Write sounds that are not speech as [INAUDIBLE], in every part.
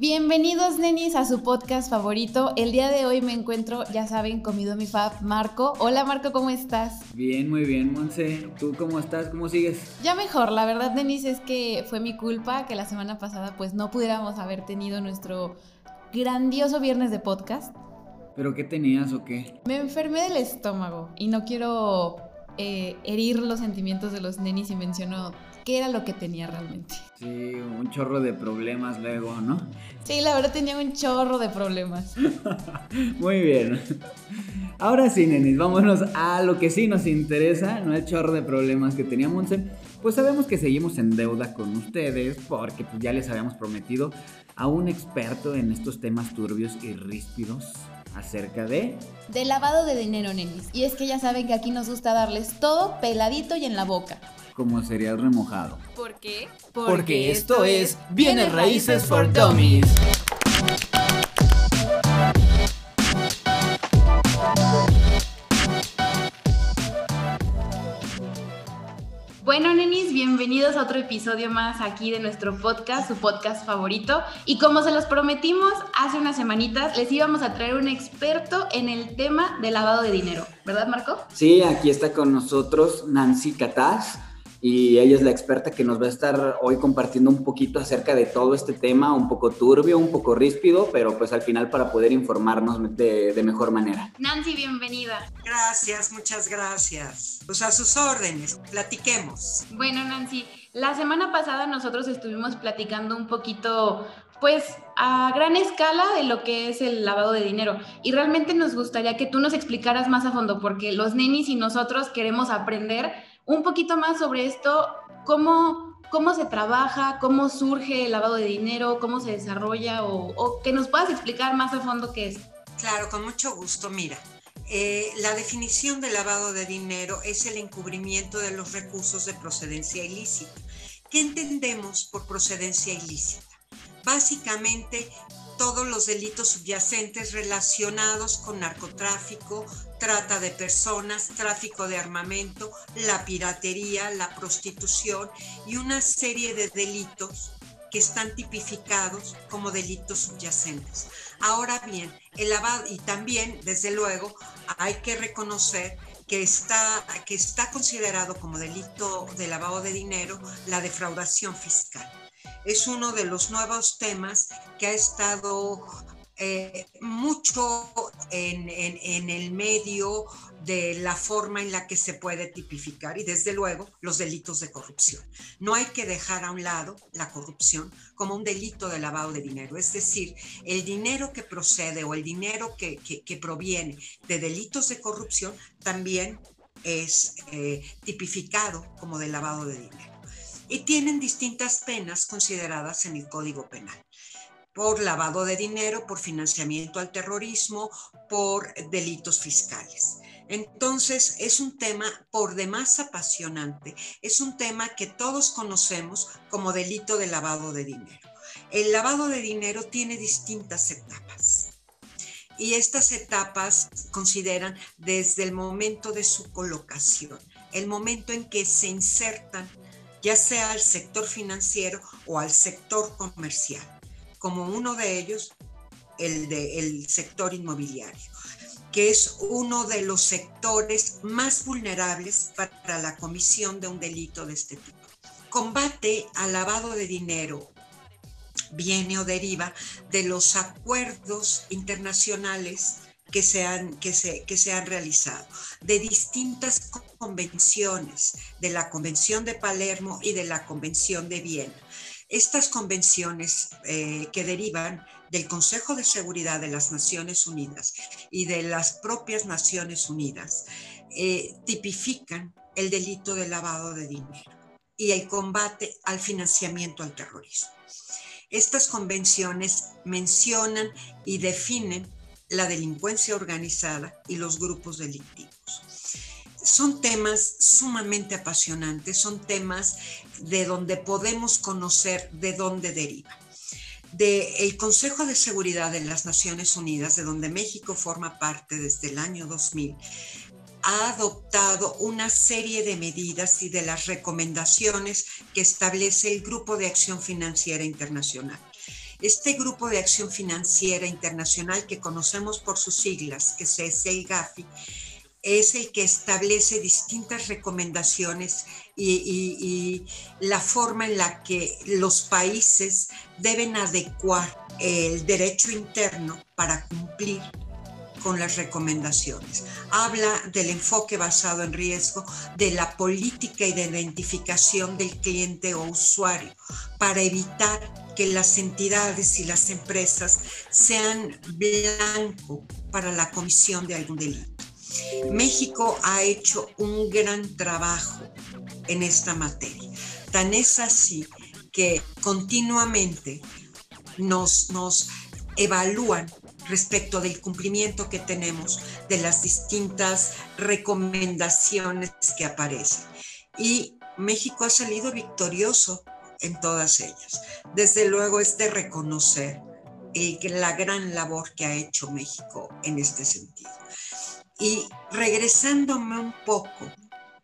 Bienvenidos, nenis, a su podcast favorito. El día de hoy me encuentro, ya saben, comido mi fab, Marco. Hola, Marco, ¿cómo estás? Bien, muy bien, Monse. ¿Tú cómo estás? ¿Cómo sigues? Ya mejor, la verdad, Denis, es que fue mi culpa que la semana pasada pues no pudiéramos haber tenido nuestro grandioso viernes de podcast. ¿Pero qué tenías o qué? Me enfermé del estómago y no quiero eh, herir los sentimientos de los nenis y menciono qué era lo que tenía realmente. Sí, un chorro de problemas luego, ¿no? Sí, la verdad tenía un chorro de problemas. [LAUGHS] Muy bien. Ahora sí, nenis, vámonos a lo que sí nos interesa, no el chorro de problemas que tenía Monse. Pues sabemos que seguimos en deuda con ustedes porque pues, ya les habíamos prometido a un experto en estos temas turbios y ríspidos acerca de... De lavado de dinero, nenis. Y es que ya saben que aquí nos gusta darles todo peladito y en la boca como cereal remojado. ¿Por qué? Porque, esto, es Bienes Raíces for Dummies. Bueno, nenis, bienvenidos a otro episodio más aquí de nuestro podcast, su podcast favorito. Y como se los prometimos hace unas semanitas, les íbamos a traer un experto en el tema de lavado de dinero, ¿verdad, Marco? Sí, aquí está con nosotros Nancy Cataz y ella es la experta que nos va a estar hoy compartiendo un poquito acerca de todo este tema, un poco turbio, un poco ríspido, pero pues al final para poder informarnos de, de, mejor manera. Nancy, bienvenida. Gracias, muchas gracias. Pues a sus órdenes, platiquemos. Bueno, Nancy, la semana pasada nosotros estuvimos platicando un poquito pues a gran escala de lo que es el lavado de dinero. Y realmente nos gustaría que tú nos explicaras más a fondo, porque los nenis y nosotros queremos aprender un poquito más sobre esto, cómo, cómo se trabaja, cómo surge el lavado de dinero, cómo se desarrolla o, que nos puedas explicar más a fondo qué es. Claro, con mucho gusto. Mira, eh, la definición de lavado de dinero es el encubrimiento de los recursos de procedencia ilícita. ¿Qué entendemos por procedencia ilícita? Básicamente, todos los delitos subyacentes relacionados con narcotráfico, trata de personas, tráfico de armamento, la piratería, la prostitución y una serie de delitos que están tipificados como delitos subyacentes. Ahora bien, el lavado, y también, desde luego, hay que reconocer que está, que está considerado como delito de lavado de dinero la defraudación fiscal. Es uno de los nuevos temas que ha estado eh, mucho en, el medio de la forma en la que se puede tipificar y desde luego los delitos de corrupción. No hay que dejar a un lado la corrupción como un delito de lavado de dinero, es decir, el dinero que procede o el dinero que, proviene de delitos de corrupción también es eh, tipificado como de lavado de dinero. Y tienen distintas penas consideradas en el Código Penal por lavado de dinero, por financiamiento al terrorismo, por delitos fiscales. Entonces, es un tema por demás apasionante, es un tema que todos conocemos como delito de lavado de dinero. El lavado de dinero tiene distintas etapas y estas etapas consideran desde el momento de su colocación, el momento en que se insertan ya sea al sector financiero o al sector comercial como uno de ellos el del sector inmobiliario, que es uno de los sectores más vulnerables para la comisión de un delito de este tipo. Combate al lavado de dinero viene o deriva de los acuerdos internacionales que se han, que se, que se han realizado, de distintas convenciones, de la Convención de Palermo y de la Convención de Viena estas convenciones eh, que derivan del Consejo de Seguridad de las Naciones Unidas y de las propias Naciones Unidas eh, tipifican el delito de lavado de dinero y el combate al financiamiento al terrorismo. Estas convenciones mencionan y definen la delincuencia organizada y los grupos delictivos son temas sumamente apasionantes, son temas de donde podemos conocer de dónde deriva. De el Consejo de Seguridad de las Naciones Unidas, de donde México forma parte desde el año 2000, ha adoptado una serie de medidas y de las recomendaciones que establece el Grupo de Acción Financiera Internacional. Este grupo de acción financiera internacional que conocemos por sus siglas, que es el GAFI, es el que establece distintas recomendaciones y, la forma en la que los países deben adecuar el derecho interno para cumplir con las recomendaciones. Habla del enfoque basado en riesgo, de la política y de identificación del cliente o usuario para evitar que las entidades y las empresas sean blanco para la comisión de algún delito. México ha hecho un gran trabajo en esta materia. Tan es así que continuamente nos, nos evalúan respecto del cumplimiento que tenemos de las distintas recomendaciones que aparecen. Y México ha salido victorioso en todas ellas. Desde luego es de reconocer la gran labor que ha hecho México en este sentido. Y regresándome un poco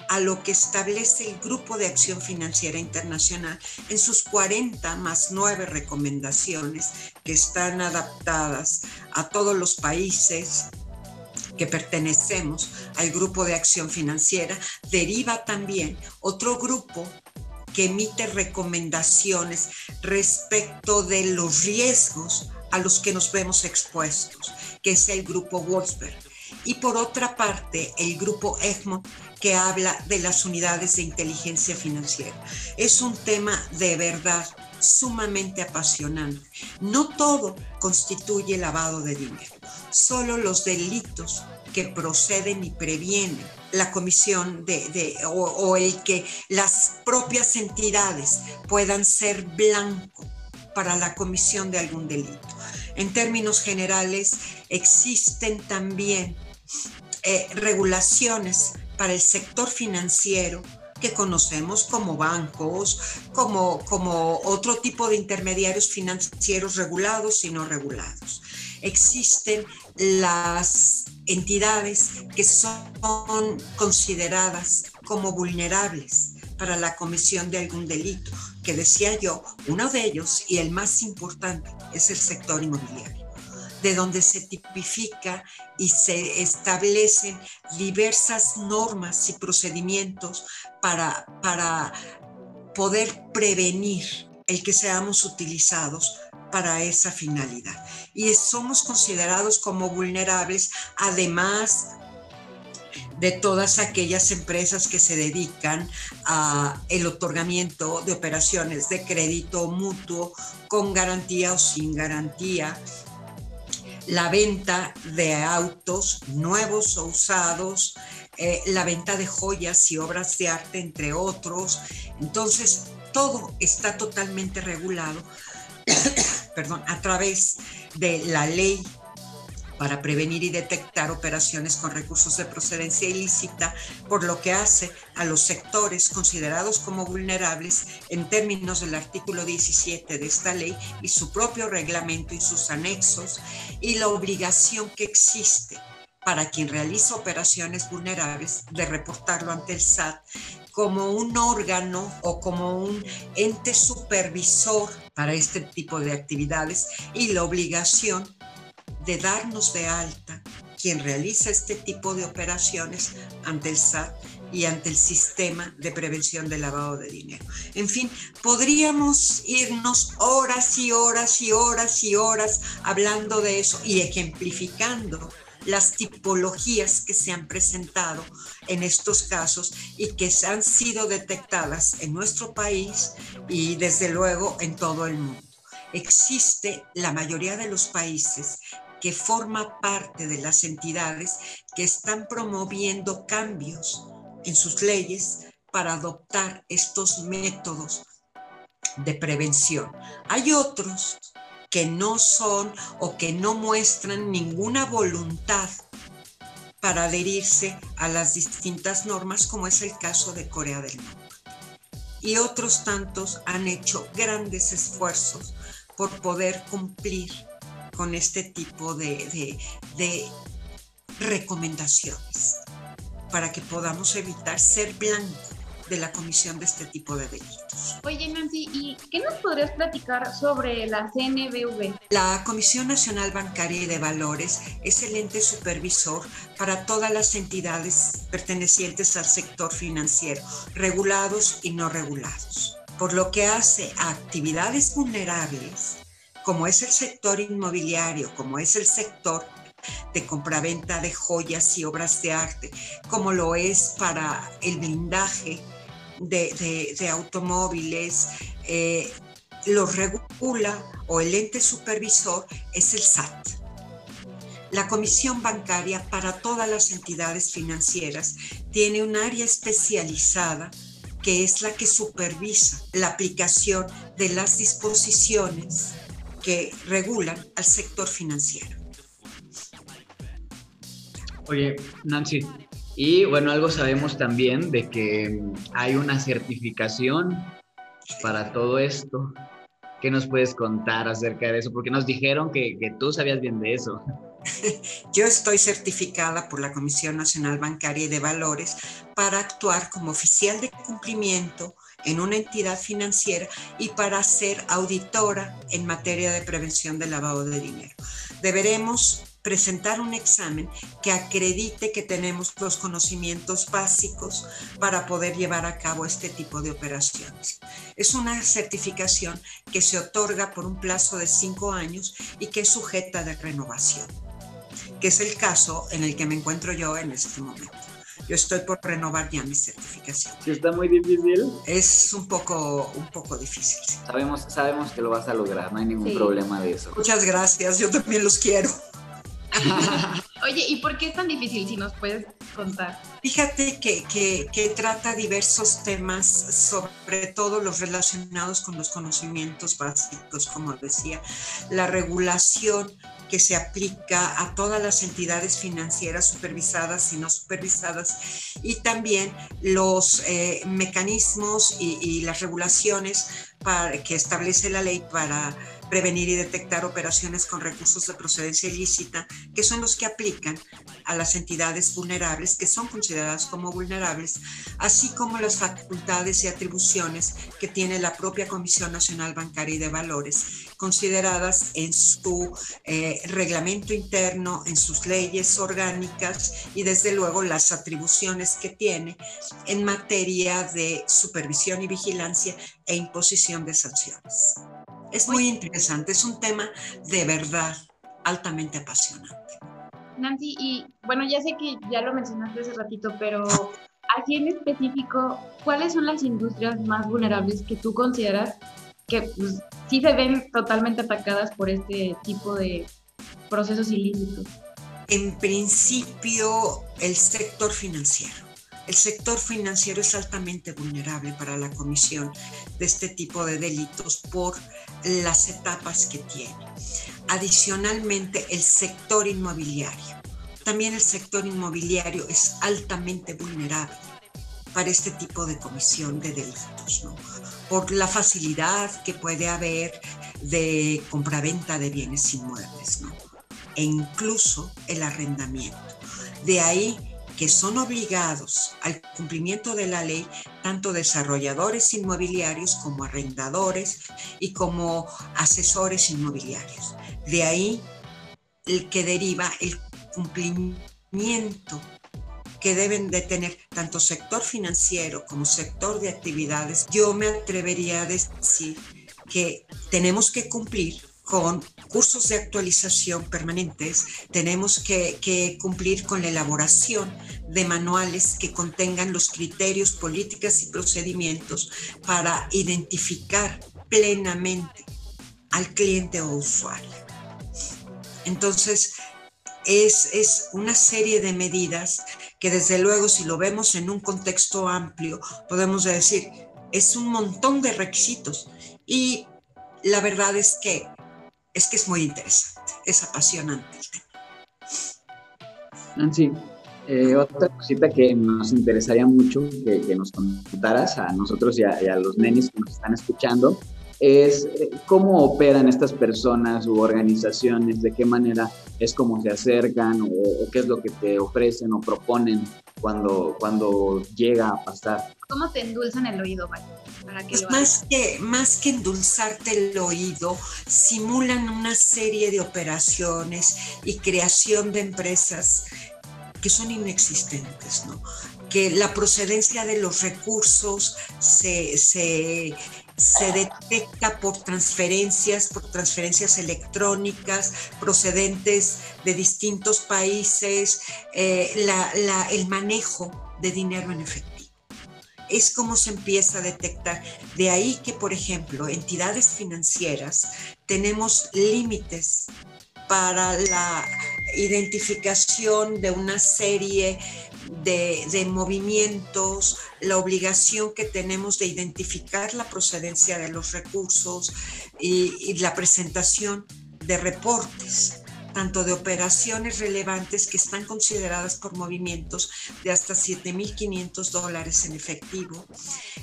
a lo que establece el Grupo de Acción Financiera Internacional en sus 40 más 9 recomendaciones que están adaptadas a todos los países que pertenecemos al Grupo de Acción Financiera, deriva también otro grupo que emite recomendaciones respecto de los riesgos a los que nos vemos expuestos, que es el Grupo Wolfsberg y por otra parte el grupo Egmont que habla de las unidades de inteligencia financiera. Es un tema de verdad sumamente apasionante. No todo constituye lavado de dinero, solo los delitos que proceden y previenen la comisión de, o, el que las propias entidades puedan ser blanco para la comisión de algún delito. En términos generales, existen también eh, regulaciones para el sector financiero que conocemos como bancos, como, como otro tipo de intermediarios financieros regulados y no regulados. Existen las entidades que son consideradas como vulnerables para la comisión de algún delito, que decía yo, uno de ellos y el más importante es el sector inmobiliario de donde se tipifica y se establecen diversas normas y procedimientos para, para poder prevenir el que seamos utilizados para esa finalidad. Y somos considerados como vulnerables, además de todas aquellas empresas que se dedican a el otorgamiento de operaciones de crédito mutuo con garantía o sin garantía, la venta de autos nuevos o usados, eh, la venta de joyas y obras de arte, entre otros. Entonces, todo está totalmente regulado, [COUGHS] perdón, a través de la ley para prevenir y detectar operaciones con recursos de procedencia ilícita, por lo que hace a los sectores considerados como vulnerables en términos del artículo 17 de esta ley y su propio reglamento y sus anexos, y la obligación que existe para quien realiza operaciones vulnerables de reportarlo ante el SAT como un órgano o como un ente supervisor para este tipo de actividades y la obligación de darnos de alta quien realiza este tipo de operaciones ante el SAT y ante el sistema de prevención del lavado de dinero. En fin, podríamos irnos horas y horas y horas y horas hablando de eso y ejemplificando las tipologías que se han presentado en estos casos y que han sido detectadas en nuestro país y desde luego en todo el mundo. Existe la mayoría de los países que forma parte de las entidades que están promoviendo cambios en sus leyes para adoptar estos métodos de prevención. Hay otros que no son o que no muestran ninguna voluntad para adherirse a las distintas normas, como es el caso de Corea del Norte. Y otros tantos han hecho grandes esfuerzos por poder cumplir con este tipo de, recomendaciones para que podamos evitar ser blanco de la comisión de este tipo de delitos. Oye, Nancy, ¿y qué nos podrías platicar sobre la CNBV? La Comisión Nacional Bancaria y de Valores es el ente supervisor para todas las entidades pertenecientes al sector financiero, regulados y no regulados. Por lo que hace a actividades vulnerables, como es el sector inmobiliario, como es el sector de compraventa de joyas y obras de arte, como lo es para el blindaje de, automóviles, eh, regula o el ente supervisor es el SAT. La Comisión Bancaria para todas las entidades financieras tiene un área especializada que es la que supervisa la aplicación de las disposiciones que regulan al sector financiero. Oye, Nancy, y bueno, algo sabemos también de que hay una certificación para todo esto. ¿Qué nos puedes contar acerca de eso? Porque nos dijeron que, tú sabías bien de eso. [LAUGHS] Yo estoy certificada por la Comisión Nacional Bancaria y de Valores para actuar como oficial de cumplimiento en una entidad financiera y para ser auditora en materia de prevención del lavado de dinero. Deberemos presentar un examen que acredite que tenemos los conocimientos básicos para poder llevar a cabo este tipo de operaciones. Es una certificación que se otorga por un plazo de cinco años y que es sujeta de renovación, que es el caso en el que me encuentro yo en este momento. Yo estoy por renovar ya mi certificación. Sí, está muy difícil. Es un poco, un poco difícil. Sabemos, sabemos que lo vas a lograr, no hay ningún problema de eso. Muchas gracias, yo también los quiero. [LAUGHS] Oye, ¿y por qué es tan difícil si nos puedes contar? Fíjate que, trata diversos temas, sobre todo los relacionados con los conocimientos básicos, como decía, la regulación que se aplica a todas las entidades financieras supervisadas y no supervisadas y también los eh, mecanismos y, las regulaciones que establece la ley para prevenir y detectar operaciones con recursos de procedencia ilícita, que son los que aplican a las entidades vulnerables, que son consideradas como vulnerables, así como las facultades y atribuciones que tiene la propia Comisión Nacional Bancaria y de Valores, consideradas en su eh, reglamento interno, en sus leyes orgánicas y desde luego las atribuciones que tiene en materia de supervisión y vigilancia e imposición de sanciones. Es muy interesante, es un tema de verdad altamente apasionante. Nancy, y bueno, ya sé que ya lo mencionaste hace ratito, pero así en específico, ¿cuáles son las industrias más vulnerables que tú consideras que pues, sí se ven totalmente atacadas por este tipo de procesos ilícitos? En principio, el sector financiero el sector financiero es altamente vulnerable para la comisión de este tipo de delitos por las etapas que tiene. Adicionalmente, el sector inmobiliario. También el sector inmobiliario es altamente vulnerable para este tipo de comisión de delitos, ¿no? por la facilidad que puede haber de compraventa de bienes inmuebles, ¿no? e incluso el arrendamiento. De ahí que son obligados al cumplimiento de la ley tanto desarrolladores inmobiliarios como arrendadores y como asesores inmobiliarios. De ahí el que deriva el cumplimiento que deben de tener tanto sector financiero como sector de actividades. Yo me atrevería a decir que tenemos que cumplir con cursos de actualización permanentes, tenemos que, cumplir con la elaboración de manuales que contengan los criterios, políticas y procedimientos para identificar plenamente al cliente o usuario. Entonces, es, es, una serie de medidas que desde luego si lo vemos en un contexto amplio, podemos decir, es un montón de requisitos. Y la verdad es que es que es muy interesante, es apasionante el tema. Nancy, eh, otra cosita que nos interesaría mucho que, nos contaras a nosotros y a, los nenes que nos están escuchando es eh, cómo operan estas personas u organizaciones, de qué manera es como se acercan o, qué es lo que te ofrecen o proponen cuando, cuando llega a pasar. ¿Cómo te endulzan el oído, Para que pues más, que, más que endulzarte el oído, simulan una serie de operaciones y creación de empresas que son inexistentes, ¿no? Que la procedencia de los recursos se, se se detecta por transferencias, por transferencias electrónicas procedentes de distintos países, eh, el manejo de dinero en efectivo. Es como se empieza a detectar. De ahí que, por ejemplo, entidades financieras tenemos límites para la identificación de una serie de, movimientos, la obligación que tenemos de identificar la procedencia de los recursos y, la presentación de reportes tanto de operaciones relevantes que están consideradas por movimientos de hasta 7.500 dólares en efectivo,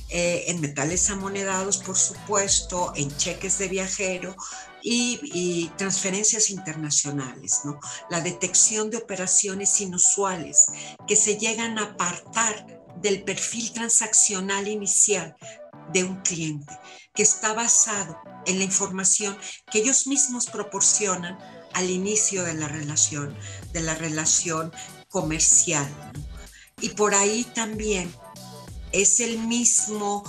eh, en metales amonedados, por supuesto, en cheques de viajero, y, transferencias internacionales, ¿no? La detección de operaciones inusuales que se llegan a apartar del perfil transaccional inicial de un cliente, que está basado en la información que ellos mismos proporcionan al inicio de la relación, de la relación comercial. Y por ahí también es el mismo,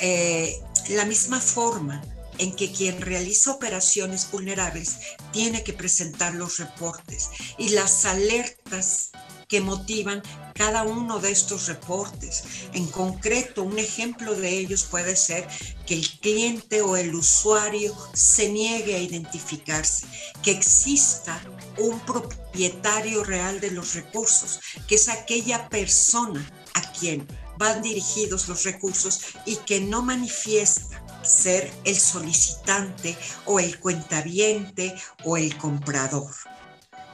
eh, la misma forma en que quien realiza operaciones vulnerables tiene que presentar los reportes y las alertas que motivan cada uno de estos reportes. En concreto, un ejemplo de ellos puede ser que el cliente o el usuario se niegue a identificarse, que exista un propietario real de los recursos, que es aquella persona a quien van dirigidos los recursos y que no manifiesta ser el solicitante o el cuentaviente o el comprador.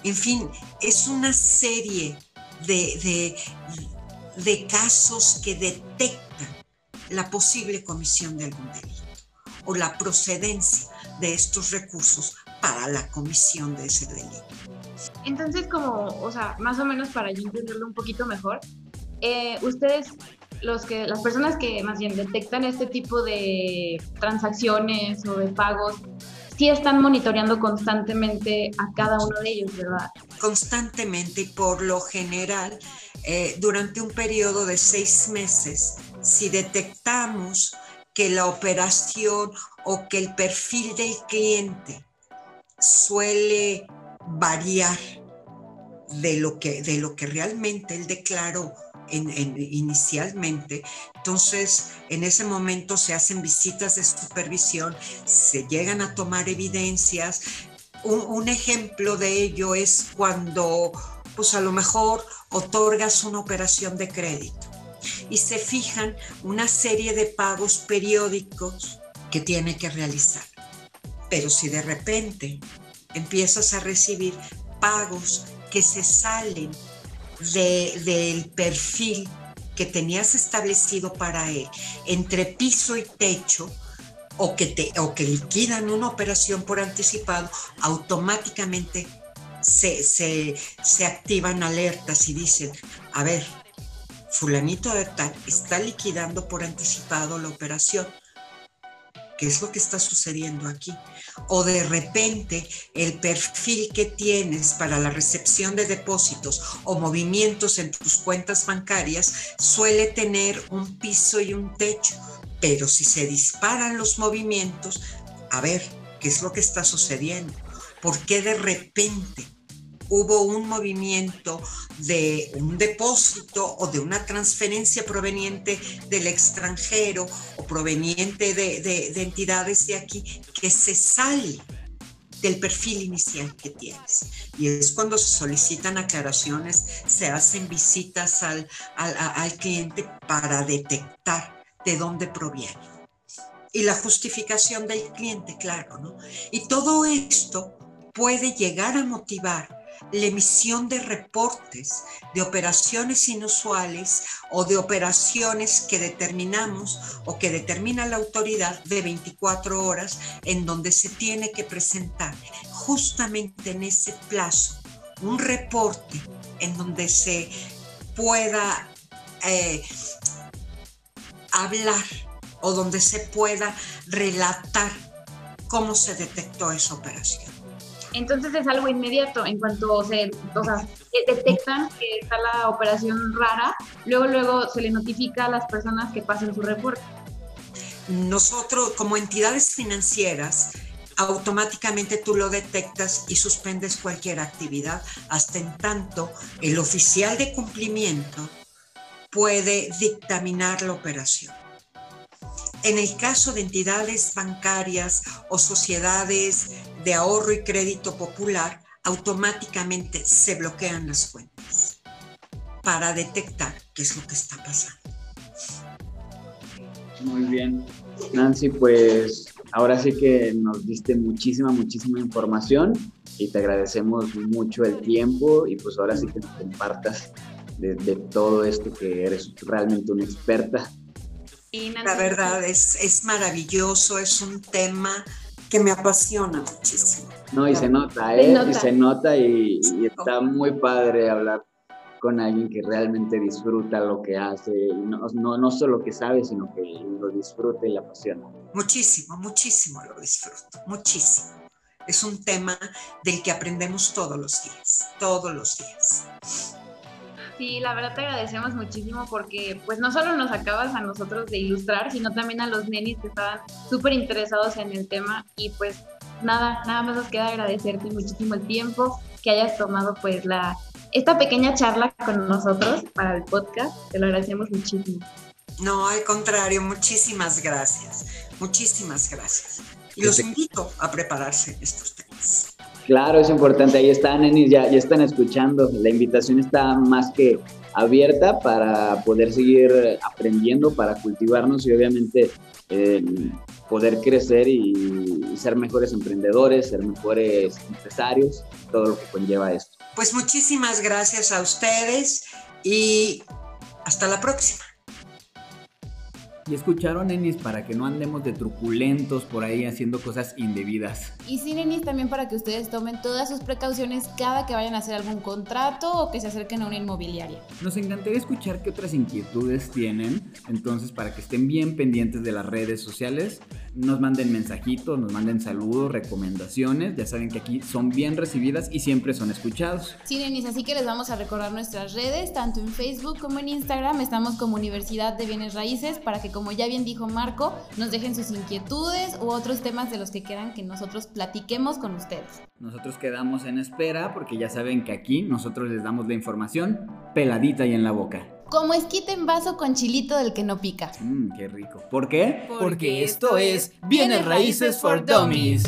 En fin, es una serie de, de, casos que detectan la posible comisión de algún delito o la procedencia de estos recursos para la comisión de ese delito. Entonces, como, o sea, más o menos para yo entenderlo un poquito mejor, eh, ustedes los que, las personas que más bien detectan este tipo de transacciones o de pagos, sí están monitoreando constantemente a cada uno de ellos, ¿verdad? Constantemente y por lo general, eh, durante un periodo de seis meses, si detectamos que la operación o que el perfil del cliente suele variar de lo que, de lo que realmente él declaró inicialmente. Entonces, en ese momento se hacen visitas de supervisión, se llegan a tomar evidencias. Un, ejemplo de ello es cuando, pues a lo mejor otorgas una operación de crédito y se fijan una serie de pagos periódicos que tiene que realizar. Pero si de repente empiezas a recibir pagos que se salen del perfil que tenías establecido para él entre piso y techo o que, te, o que liquidan una operación por anticipado, automáticamente se, se, se activan alertas y dicen, a ver, fulanito de tal está liquidando por anticipado la operación ¿Qué es lo que está sucediendo aquí? O de repente el perfil que tienes para la recepción de depósitos o movimientos en tus cuentas bancarias suele tener un piso y un techo, pero si se disparan los movimientos, a ver, ¿qué es lo que está sucediendo? ¿Por qué de repente hubo un movimiento de un depósito o de una transferencia proveniente del extranjero o proveniente de, entidades de aquí que se sale del perfil inicial que tienes. Y es cuando se solicitan aclaraciones, se hacen visitas al, al cliente para detectar de dónde proviene. Y la justificación del cliente, claro, ¿no? Y todo esto puede llegar a motivar la emisión de reportes de operaciones inusuales o de operaciones que determinamos o que determina la autoridad de 24 horas en donde se tiene que presentar justamente en ese plazo un reporte en donde se pueda eh, hablar o donde se pueda relatar cómo se detectó esa operación. Entonces es algo inmediato, en cuanto se detectan que está la operación rara, luego luego se le notifica a las personas que pasen su reporte. Nosotros como entidades financieras automáticamente tú lo detectas y suspendes cualquier actividad hasta en tanto el oficial de cumplimiento puede dictaminar la operación. En el caso de entidades bancarias o sociedades de ahorro y crédito popular, automáticamente se bloquean las cuentas para detectar qué es lo que está pasando. Muy bien. Nancy, pues ahora sí que nos diste muchísima, muchísima información y te agradecemos mucho el tiempo y pues ahora sí que nos compartas de, todo esto que eres realmente una experta. La verdad es, es maravilloso, es un tema que me apasiona muchísimo. No, y se nota, ¿eh? Y se nota y, está muy padre hablar con alguien que realmente disfruta lo que hace, no, no, no solo que sabe, sino que lo disfruta y la apasiona. Muchísimo, muchísimo lo disfruto, muchísimo. Es un tema del que aprendemos todos los días, todos los días. Sí, la verdad te agradecemos muchísimo porque pues no solo nos acabas a nosotros de ilustrar, sino también a los nenis que estaban súper interesados en el tema y pues nada, nada más nos queda agradecerte muchísimo el tiempo que hayas tomado pues la esta pequeña charla con nosotros para el podcast, te lo agradecemos muchísimo. No, al contrario, muchísimas gracias, muchísimas gracias. Y los invito a prepararse estos temas. Claro, es importante. Ahí están, ya, ya están escuchando. La invitación está más que abierta para poder seguir aprendiendo, para cultivarnos y obviamente eh, poder crecer y, ser mejores emprendedores, ser mejores empresarios, todo lo que conlleva esto. Pues muchísimas gracias a ustedes y hasta la próxima. Y escucharon, Enis, para que no andemos de truculentos por ahí haciendo cosas indebidas. Y sí, Enis, también para que ustedes tomen todas sus precauciones cada que vayan a hacer algún contrato o que se acerquen a una inmobiliaria. Nos encantaría escuchar qué otras inquietudes tienen, entonces para que estén bien pendientes de las redes sociales, nos manden mensajitos, nos manden saludos, recomendaciones, ya saben que aquí son bien recibidas y siempre son escuchados. Sí, Denis, así que les vamos a recordar nuestras redes, tanto en Facebook como en Instagram, estamos como Universidad de Bienes Raíces para que como ya bien dijo Marco, nos dejen sus inquietudes u otros temas de los que quieran que nosotros platiquemos con ustedes. Nosotros quedamos en espera porque ya saben que aquí nosotros les damos la información peladita y en la boca. Como esquite en vaso con chilito del que no pica. Mmm, qué rico. ¿Por qué? Porque, esto es Bienes Raíces for Dummies.